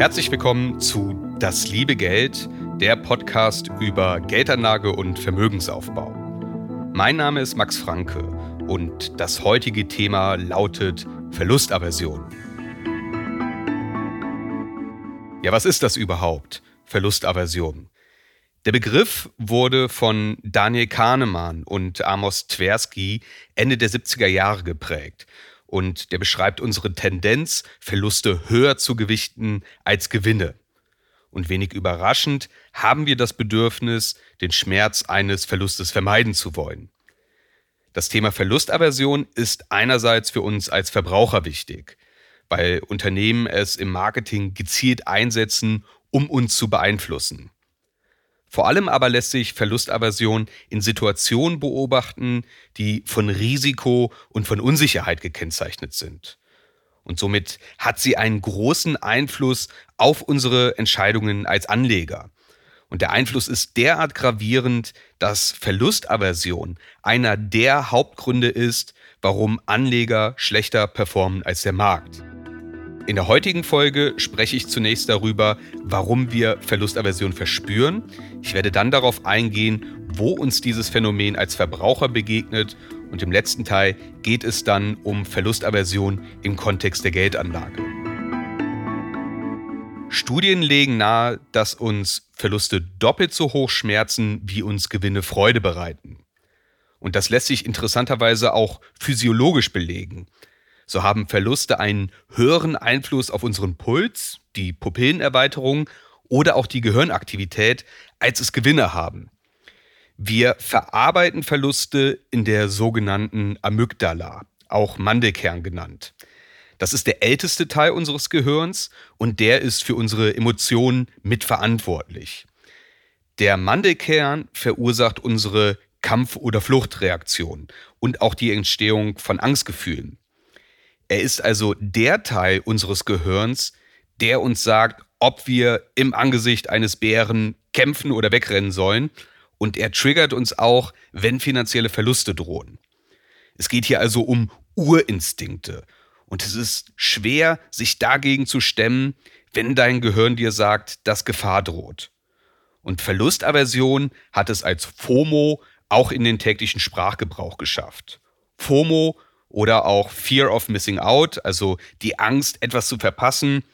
Herzlich willkommen zu Das liebe Geld, der Podcast über Geldanlage und Vermögensaufbau. Mein Name ist Max Franke und das heutige Thema lautet Verlustaversion. Ja, was ist das überhaupt? Verlustaversion. Der Begriff wurde von Daniel Kahnemann und Amos Tversky Ende der 70er Jahre geprägt. Und der beschreibt unsere Tendenz, Verluste höher zu gewichten als Gewinne. Und wenig überraschend haben wir das Bedürfnis, den Schmerz eines Verlustes vermeiden zu wollen. Das Thema Verlustaversion ist einerseits für uns als Verbraucher wichtig, weil Unternehmen es im Marketing gezielt einsetzen, um uns zu beeinflussen. Vor allem aber lässt sich Verlustaversion in Situationen beobachten, die von Risiko und von Unsicherheit gekennzeichnet sind. Und somit hat sie einen großen Einfluss auf unsere Entscheidungen als Anleger. Und der Einfluss ist derart gravierend, dass Verlustaversion einer der Hauptgründe ist, warum Anleger schlechter performen als der Markt. In der heutigen Folge spreche ich zunächst darüber, warum wir Verlustaversion verspüren. Ich werde dann darauf eingehen, wo uns dieses Phänomen als Verbraucher begegnet und im letzten Teil geht es dann um Verlustaversion im Kontext der Geldanlage. Studien legen nahe, dass uns Verluste doppelt so hoch schmerzen, wie uns Gewinne Freude bereiten. Und das lässt sich interessanterweise auch physiologisch belegen. So haben Verluste einen höheren Einfluss auf unseren Puls, die Pupillenerweiterung oder auch die Gehirnaktivität, als es Gewinne haben. Wir verarbeiten Verluste in der sogenannten Amygdala, auch Mandelkern genannt. Das ist der älteste Teil unseres Gehirns und der ist für unsere Emotionen mitverantwortlich. Der Mandelkern verursacht unsere Kampf- oder Fluchtreaktion und auch die Entstehung von Angstgefühlen. Er ist also der Teil unseres Gehirns, der uns sagt, ob wir im Angesicht eines Bären kämpfen oder wegrennen sollen. Und er triggert uns auch, wenn finanzielle Verluste drohen. Es geht hier also um Urinstinkte. Und es ist schwer, sich dagegen zu stemmen, wenn dein Gehirn dir sagt, dass Gefahr droht. Und Verlustaversion hat es als FOMO auch in den täglichen Sprachgebrauch geschafft. FOMO oder auch Fear of Missing Out, also die Angst, etwas zu verpassen.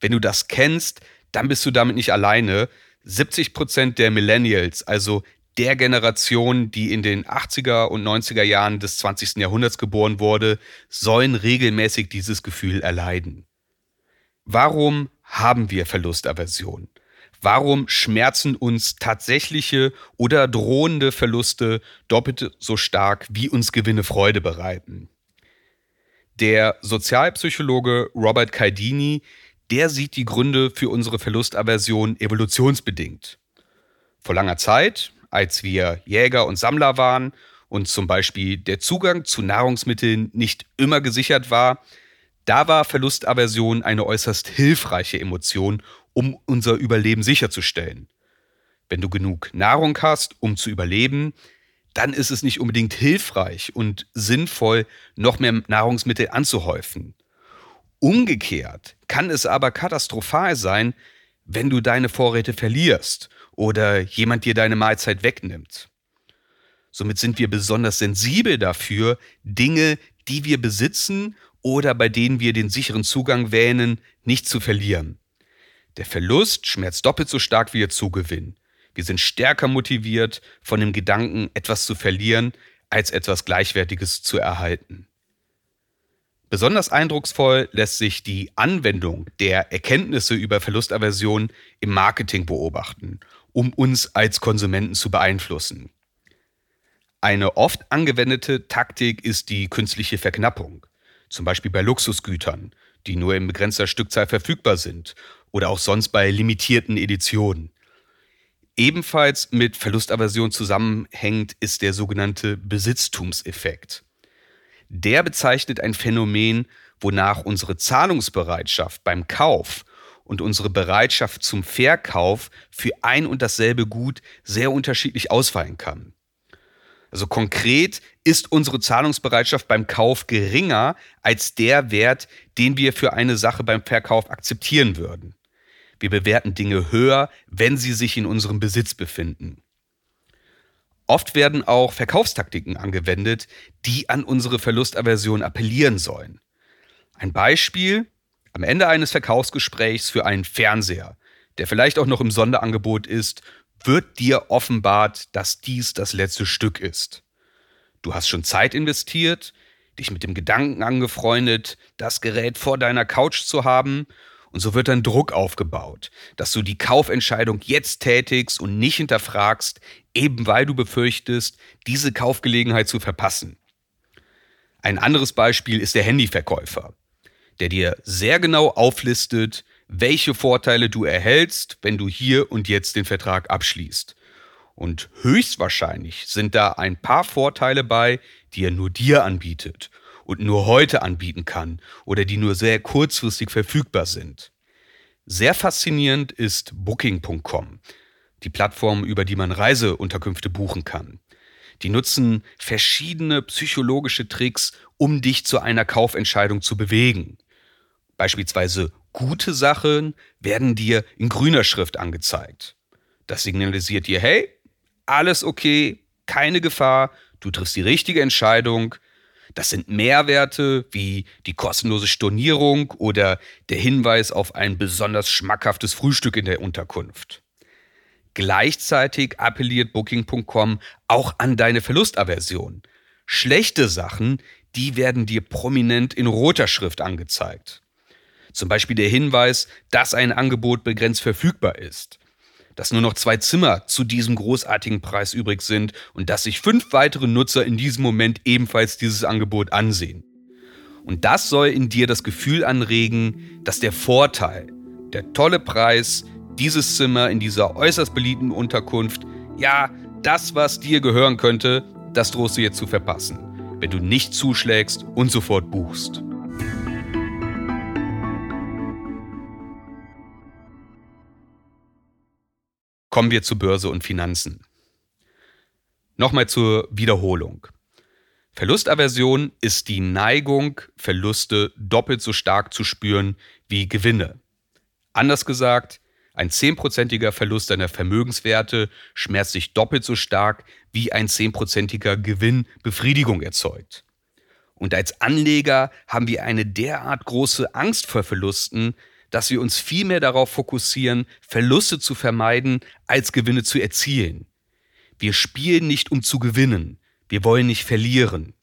Wenn du das kennst, dann bist du damit nicht alleine. 70 Prozent der Millennials, also der Generation, die in den 80er und 90er Jahren des 20. Jahrhunderts geboren wurde, sollen regelmäßig dieses Gefühl erleiden. Warum haben wir Verlustaversion? Warum schmerzen uns tatsächliche oder drohende Verluste doppelt so stark, wie uns Gewinne Freude bereiten? Der Sozialpsychologe Robert Caldini, der sieht die Gründe für unsere Verlustaversion evolutionsbedingt. Vor langer Zeit, als wir Jäger und Sammler waren und zum Beispiel der Zugang zu Nahrungsmitteln nicht immer gesichert war, da war Verlustaversion eine äußerst hilfreiche Emotion, um unser Überleben sicherzustellen. Wenn du genug Nahrung hast, um zu überleben, dann ist es nicht unbedingt hilfreich und sinnvoll, noch mehr Nahrungsmittel anzuhäufen. Umgekehrt kann es aber katastrophal sein, wenn du deine Vorräte verlierst oder jemand dir deine Mahlzeit wegnimmt. Somit sind wir besonders sensibel dafür, Dinge, die wir besitzen oder bei denen wir den sicheren Zugang wähnen, nicht zu verlieren. Der Verlust schmerzt doppelt so stark wie der Zugewinn. Wir sind stärker motiviert von dem Gedanken, etwas zu verlieren, als etwas Gleichwertiges zu erhalten. Besonders eindrucksvoll lässt sich die Anwendung der Erkenntnisse über Verlustaversion im Marketing beobachten, um uns als Konsumenten zu beeinflussen. Eine oft angewendete Taktik ist die künstliche Verknappung, zum Beispiel bei Luxusgütern, die nur in begrenzter Stückzahl verfügbar sind oder auch sonst bei limitierten Editionen. Ebenfalls mit Verlustaversion zusammenhängt ist der sogenannte Besitztumseffekt. Der bezeichnet ein Phänomen, wonach unsere Zahlungsbereitschaft beim Kauf und unsere Bereitschaft zum Verkauf für ein und dasselbe Gut sehr unterschiedlich ausfallen kann. Also konkret ist unsere Zahlungsbereitschaft beim Kauf geringer als der Wert, den wir für eine Sache beim Verkauf akzeptieren würden. Wir bewerten Dinge höher, wenn sie sich in unserem Besitz befinden. Oft werden auch Verkaufstaktiken angewendet, die an unsere Verlustaversion appellieren sollen. Ein Beispiel, am Ende eines Verkaufsgesprächs für einen Fernseher, der vielleicht auch noch im Sonderangebot ist, wird dir offenbart, dass dies das letzte Stück ist. Du hast schon Zeit investiert, dich mit dem Gedanken angefreundet, das Gerät vor deiner Couch zu haben, und so wird dann Druck aufgebaut, dass du die Kaufentscheidung jetzt tätigst und nicht hinterfragst, eben weil du befürchtest, diese Kaufgelegenheit zu verpassen. Ein anderes Beispiel ist der Handyverkäufer, der dir sehr genau auflistet, welche Vorteile du erhältst, wenn du hier und jetzt den Vertrag abschließt. Und höchstwahrscheinlich sind da ein paar Vorteile bei, die er nur dir anbietet und nur heute anbieten kann oder die nur sehr kurzfristig verfügbar sind. Sehr faszinierend ist Booking.com, die Plattform, über die man Reiseunterkünfte buchen kann. Die nutzen verschiedene psychologische Tricks, um dich zu einer Kaufentscheidung zu bewegen. Beispielsweise gute Sachen werden dir in grüner Schrift angezeigt. Das signalisiert dir, hey, alles okay, keine Gefahr, du triffst die richtige Entscheidung. Das sind Mehrwerte wie die kostenlose Stornierung oder der Hinweis auf ein besonders schmackhaftes Frühstück in der Unterkunft. Gleichzeitig appelliert Booking.com auch an deine Verlustaversion. Schlechte Sachen, die werden dir prominent in roter Schrift angezeigt. Zum Beispiel der Hinweis, dass ein Angebot begrenzt verfügbar ist dass nur noch zwei Zimmer zu diesem großartigen Preis übrig sind und dass sich fünf weitere Nutzer in diesem Moment ebenfalls dieses Angebot ansehen. Und das soll in dir das Gefühl anregen, dass der Vorteil, der tolle Preis, dieses Zimmer in dieser äußerst beliebten Unterkunft, ja, das, was dir gehören könnte, das drohst du jetzt zu verpassen, wenn du nicht zuschlägst und sofort buchst. Kommen wir zu Börse und Finanzen. Nochmal zur Wiederholung. Verlustaversion ist die Neigung, Verluste doppelt so stark zu spüren wie Gewinne. Anders gesagt, ein zehnprozentiger Verlust deiner Vermögenswerte schmerzt sich doppelt so stark, wie ein zehnprozentiger Gewinn Befriedigung erzeugt. Und als Anleger haben wir eine derart große Angst vor Verlusten, dass wir uns viel mehr darauf fokussieren, Verluste zu vermeiden, als Gewinne zu erzielen. Wir spielen nicht, um zu gewinnen. Wir wollen nicht verlieren.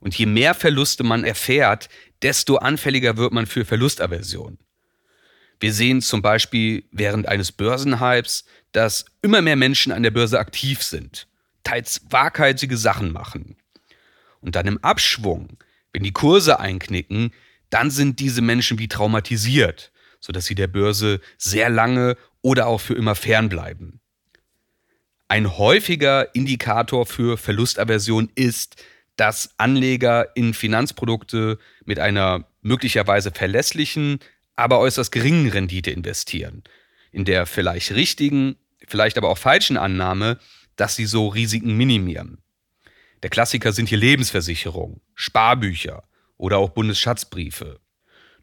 Und je mehr Verluste man erfährt, desto anfälliger wird man für Verlustaversion. Wir sehen zum Beispiel während eines Börsenhypes, dass immer mehr Menschen an der Börse aktiv sind, teils waghalsige Sachen machen. Und dann im Abschwung, wenn die Kurse einknicken, dann sind diese Menschen wie traumatisiert, sodass sie der Börse sehr lange oder auch für immer fernbleiben. Ein häufiger Indikator für Verlustaversion ist, dass Anleger in Finanzprodukte mit einer möglicherweise verlässlichen, aber äußerst geringen Rendite investieren. In der vielleicht richtigen, vielleicht aber auch falschen Annahme, dass sie so Risiken minimieren. Der Klassiker sind hier Lebensversicherungen, Sparbücher, oder auch Bundesschatzbriefe.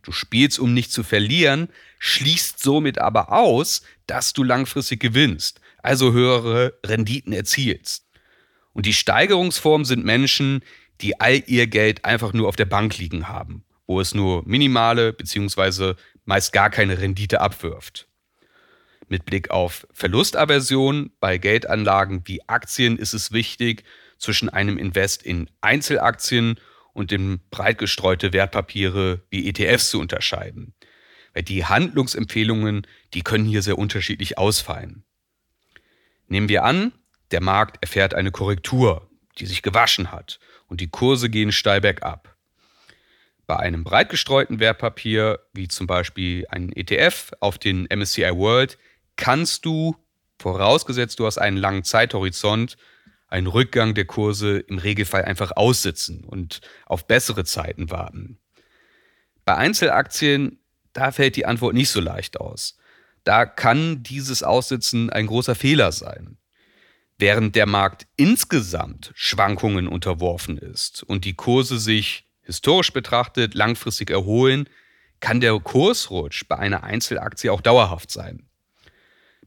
Du spielst, um nicht zu verlieren, schließt somit aber aus, dass du langfristig gewinnst, also höhere Renditen erzielst. Und die Steigerungsform sind Menschen, die all ihr Geld einfach nur auf der Bank liegen haben, wo es nur minimale bzw. meist gar keine Rendite abwirft. Mit Blick auf Verlustaversion bei Geldanlagen wie Aktien ist es wichtig, zwischen einem Invest in Einzelaktien und in breit gestreute Wertpapiere wie ETFs zu unterscheiden. Weil die Handlungsempfehlungen, die können hier sehr unterschiedlich ausfallen. Nehmen wir an, der Markt erfährt eine Korrektur, die sich gewaschen hat und die Kurse gehen steil bergab. Bei einem breit gestreuten Wertpapier, wie zum Beispiel ein ETF auf den MSCI World, kannst du, vorausgesetzt du hast einen langen Zeithorizont, einen Rückgang der Kurse im Regelfall einfach aussitzen und auf bessere Zeiten warten. Bei Einzelaktien, da fällt die Antwort nicht so leicht aus. Da kann dieses Aussitzen ein großer Fehler sein. Während der Markt insgesamt Schwankungen unterworfen ist und die Kurse sich historisch betrachtet langfristig erholen, kann der Kursrutsch bei einer Einzelaktie auch dauerhaft sein.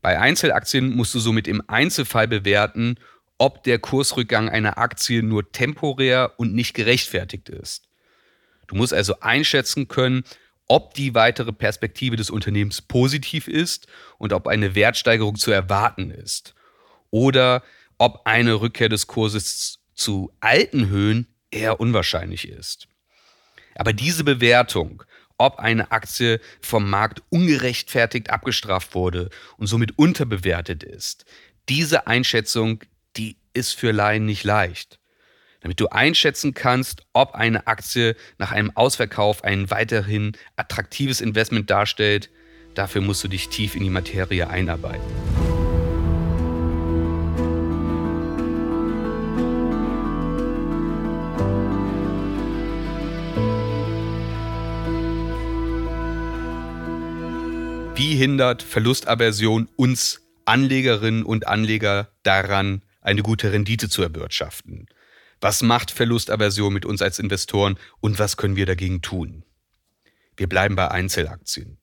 Bei Einzelaktien musst du somit im Einzelfall bewerten, ob der Kursrückgang einer Aktie nur temporär und nicht gerechtfertigt ist. Du musst also einschätzen können, ob die weitere Perspektive des Unternehmens positiv ist und ob eine Wertsteigerung zu erwarten ist. Oder ob eine Rückkehr des Kurses zu alten Höhen eher unwahrscheinlich ist. Aber diese Bewertung, ob eine Aktie vom Markt ungerechtfertigt abgestraft wurde und somit unterbewertet ist, diese Einschätzung, die ist für Laien nicht leicht. Damit du einschätzen kannst, ob eine Aktie nach einem Ausverkauf ein weiterhin attraktives Investment darstellt, dafür musst du dich tief in die Materie einarbeiten. Wie hindert Verlustaversion uns Anlegerinnen und Anleger daran, eine gute Rendite zu erwirtschaften? Was macht Verlustaversion mit uns als Investoren und was können wir dagegen tun? Wir bleiben bei Einzelaktien.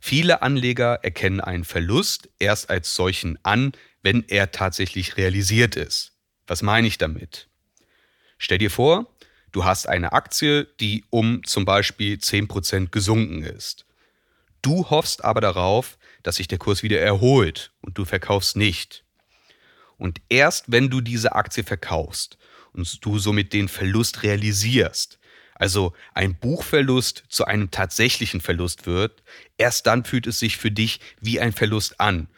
Viele Anleger erkennen einen Verlust erst als solchen an, wenn er tatsächlich realisiert ist. Was meine ich damit? Stell dir vor, du hast eine Aktie, die um zum Beispiel 10% gesunken ist. Du hoffst aber darauf, dass sich der Kurs wieder erholt und du verkaufst nicht. Und erst wenn du diese Aktie verkaufst und du somit den Verlust realisierst, also ein Buchverlust zu einem tatsächlichen Verlust wird, erst dann fühlt es sich für dich wie ein Verlust an.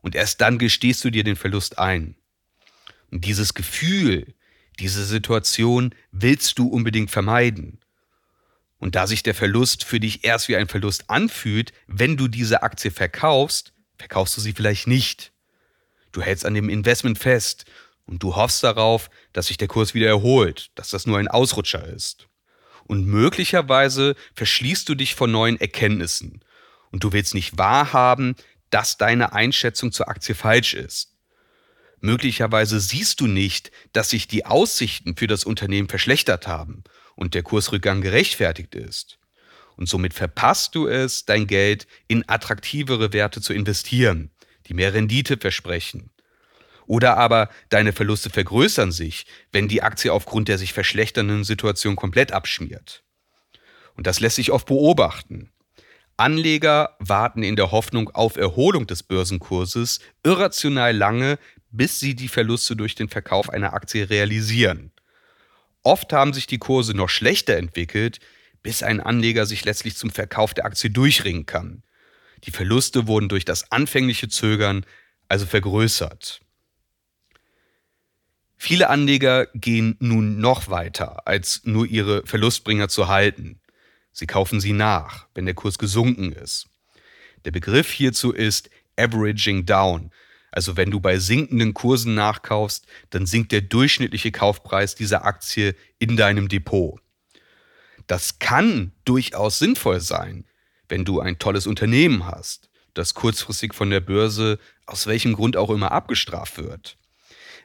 Und erst dann gestehst du dir den Verlust ein. Und dieses Gefühl, diese Situation willst du unbedingt vermeiden. Und da sich der Verlust für dich erst wie ein Verlust anfühlt, wenn du diese Aktie verkaufst, verkaufst du sie vielleicht nicht. Du hältst an dem Investment fest und du hoffst darauf, dass sich der Kurs wieder erholt, dass das nur ein Ausrutscher ist. Und möglicherweise verschließt du dich vor neuen Erkenntnissen und du willst nicht wahrhaben, dass deine Einschätzung zur Aktie falsch ist. Möglicherweise siehst du nicht, dass sich die Aussichten für das Unternehmen verschlechtert haben und der Kursrückgang gerechtfertigt ist. Und somit verpasst du es, dein Geld in attraktivere Werte zu investieren, die mehr Rendite versprechen. Oder aber deine Verluste vergrößern sich, wenn die Aktie aufgrund der sich verschlechternden Situation komplett abschmiert. Und das lässt sich oft beobachten. Anleger warten in der Hoffnung auf Erholung des Börsenkurses irrational lange, bis sie die Verluste durch den Verkauf einer Aktie realisieren. Oft haben sich die Kurse noch schlechter entwickelt, bis ein Anleger sich letztlich zum Verkauf der Aktie durchringen kann. Die Verluste wurden durch das anfängliche Zögern also vergrößert. Viele Anleger gehen nun noch weiter, als nur ihre Verlustbringer zu halten. Sie kaufen sie nach, wenn der Kurs gesunken ist. Der Begriff hierzu ist Averaging Down, also wenn du bei sinkenden Kursen nachkaufst, dann sinkt der durchschnittliche Kaufpreis dieser Aktie in deinem Depot. Das kann durchaus sinnvoll sein, wenn du ein tolles Unternehmen hast, das kurzfristig von der Börse aus welchem Grund auch immer abgestraft wird,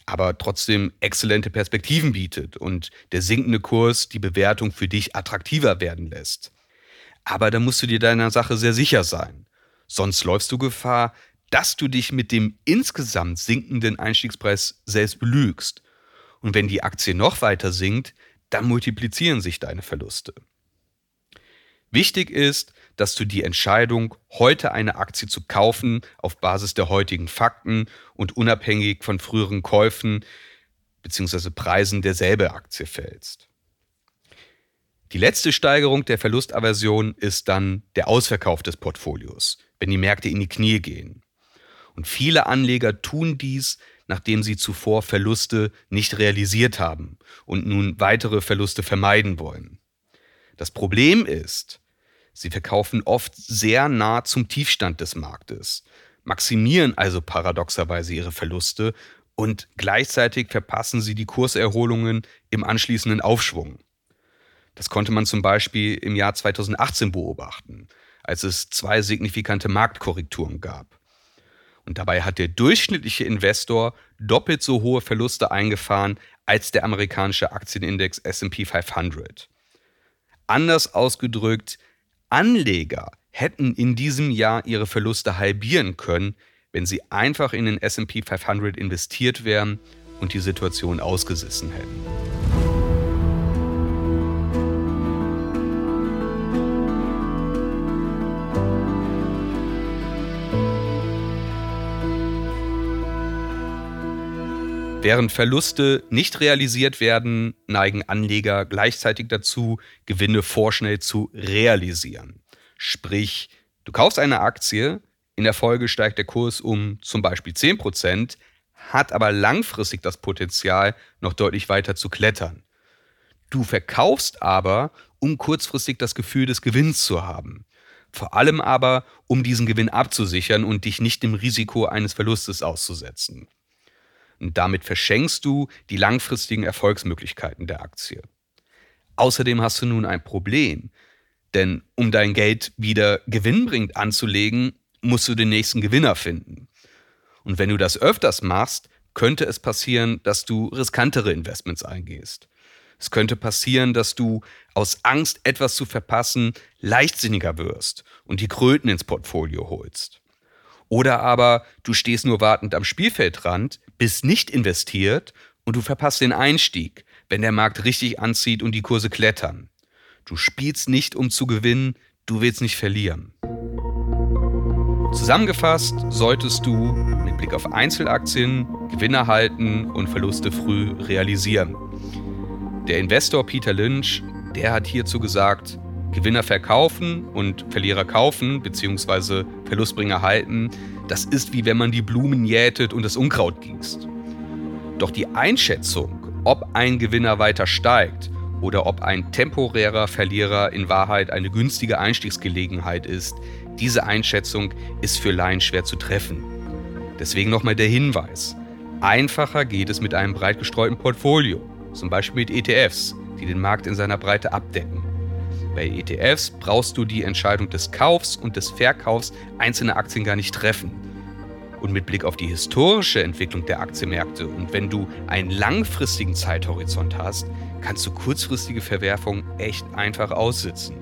aber trotzdem exzellente Perspektiven bietet und der sinkende Kurs die Bewertung für dich attraktiver werden lässt. Aber da musst du dir deiner Sache sehr sicher sein. Sonst läufst du Gefahr, dass du dich mit dem insgesamt sinkenden Einstiegspreis selbst belügst. Und wenn die Aktie noch weiter sinkt, dann multiplizieren sich deine Verluste. Wichtig ist, dass du die Entscheidung, heute eine Aktie zu kaufen, auf Basis der heutigen Fakten und unabhängig von früheren Käufen bzw. Preisen derselbe Aktie fällst. Die letzte Steigerung der Verlustaversion ist dann der Ausverkauf des Portfolios, wenn die Märkte in die Knie gehen. Und viele Anleger tun dies, nachdem sie zuvor Verluste nicht realisiert haben und nun weitere Verluste vermeiden wollen. Das Problem ist, sie verkaufen oft sehr nah zum Tiefstand des Marktes, maximieren also paradoxerweise ihre Verluste und gleichzeitig verpassen sie die Kurserholungen im anschließenden Aufschwung. Das konnte man zum Beispiel im Jahr 2018 beobachten, als es zwei signifikante Marktkorrekturen gab. Und dabei hat der durchschnittliche Investor doppelt so hohe Verluste eingefahren als der amerikanische Aktienindex SP 500. Anders ausgedrückt, Anleger hätten in diesem Jahr ihre Verluste halbieren können, wenn sie einfach in den SP 500 investiert wären und die Situation ausgesessen hätten. Während Verluste nicht realisiert werden, neigen Anleger gleichzeitig dazu, Gewinne vorschnell zu realisieren. Sprich, du kaufst eine Aktie, in der Folge steigt der Kurs um zum Beispiel 10%, hat aber langfristig das Potenzial, noch deutlich weiter zu klettern. Du verkaufst aber, um kurzfristig das Gefühl des Gewinns zu haben. Vor allem aber, um diesen Gewinn abzusichern und dich nicht dem Risiko eines Verlustes auszusetzen. Und damit verschenkst du die langfristigen Erfolgsmöglichkeiten der Aktie. Außerdem hast du nun ein Problem, denn um dein Geld wieder gewinnbringend anzulegen, musst du den nächsten Gewinner finden. Und wenn du das öfters machst, könnte es passieren, dass du riskantere Investments eingehst. Es könnte passieren, dass du aus Angst, etwas zu verpassen, leichtsinniger wirst und die Kröten ins Portfolio holst. Oder aber du stehst nur wartend am Spielfeldrand, bist nicht investiert und du verpasst den Einstieg, wenn der Markt richtig anzieht und die Kurse klettern. Du spielst nicht, um zu gewinnen, du willst nicht verlieren. Zusammengefasst solltest du mit Blick auf Einzelaktien Gewinne halten und Verluste früh realisieren. Der Investor Peter Lynch, der hat hierzu gesagt, Gewinner verkaufen und Verlierer kaufen bzw. Verlustbringer halten, das ist wie wenn man die Blumen jätet und das Unkraut gießt. Doch die Einschätzung, ob ein Gewinner weiter steigt oder ob ein temporärer Verlierer in Wahrheit eine günstige Einstiegsgelegenheit ist, diese Einschätzung ist für Laien schwer zu treffen. Deswegen nochmal der Hinweis. Einfacher geht es mit einem breit gestreuten Portfolio, zum Beispiel mit ETFs, die den Markt in seiner Breite abdecken. Bei ETFs brauchst du die Entscheidung des Kaufs und des Verkaufs einzelner Aktien gar nicht treffen. Und mit Blick auf die historische Entwicklung der Aktienmärkte und wenn du einen langfristigen Zeithorizont hast, kannst du kurzfristige Verwerfungen echt einfach aussitzen.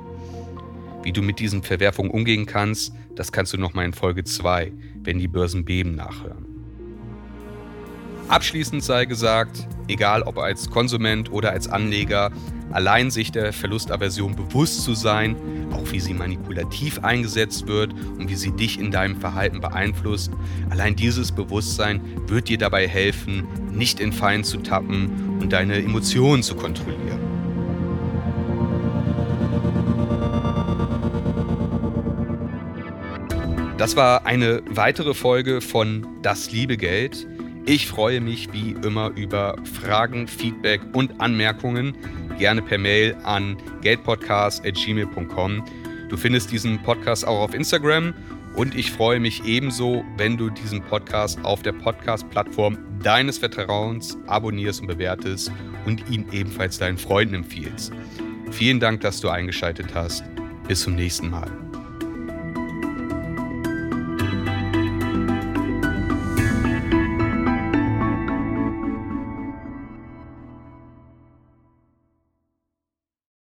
Wie du mit diesen Verwerfungen umgehen kannst, das kannst du nochmal in Folge 2, wenn die Börsen beben, nachhören. Abschließend sei gesagt, egal ob als Konsument oder als Anleger, allein sich der Verlustaversion bewusst zu sein, auch wie sie manipulativ eingesetzt wird und wie sie dich in deinem Verhalten beeinflusst, allein dieses Bewusstsein wird dir dabei helfen, nicht in Fallen zu tappen und deine Emotionen zu kontrollieren. Das war eine weitere Folge von Das liebe Geld. Ich freue mich wie immer über Fragen, Feedback und Anmerkungen gerne per Mail an geldpodcast.gmail.com. Du findest diesen Podcast auch auf Instagram und ich freue mich ebenso, wenn du diesen Podcast auf der Podcast-Plattform deines Vertrauens abonnierst und bewertest und ihn ebenfalls deinen Freunden empfiehlst. Vielen Dank, dass du eingeschaltet hast. Bis zum nächsten Mal.